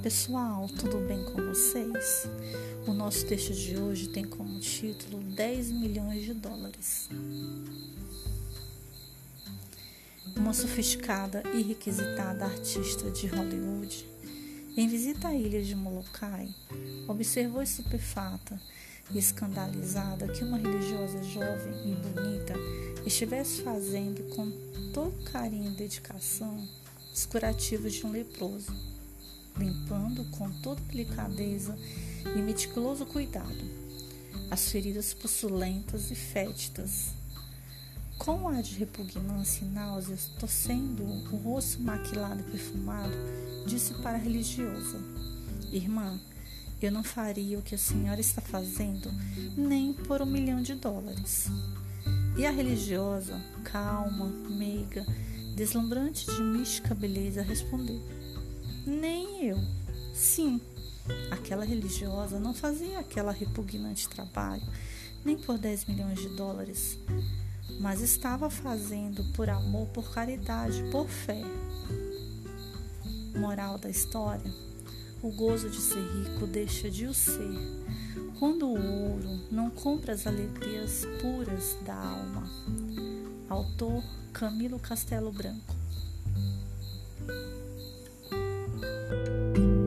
pessoal, tudo bem com vocês? O nosso texto de hoje tem como título 10 milhões de dólares. Uma sofisticada e requisitada artista de Hollywood, em visita à ilha de Molokai, observou estupefata e escandalizada que uma religiosa jovem e bonita estivesse fazendo com todo carinho e dedicação os curativos de um leproso limpando com toda delicadeza e meticuloso cuidado as feridas possulentas e fétidas. Com ar de repugnância e náuseas, torcendo o rosto maquilado e perfumado, disse para a religiosa: Irmã, eu não faria o que a senhora está fazendo nem por um milhão de dólares. E a religiosa, calma, meiga, deslumbrante de mística beleza, respondeu: nem eu. Sim, aquela religiosa não fazia aquela repugnante trabalho nem por 10 milhões de dólares, mas estava fazendo por amor, por caridade, por fé. Moral da história: o gozo de ser rico deixa de o ser quando o ouro não compra as alegrias puras da alma. Autor Camilo Castelo Branco Bye.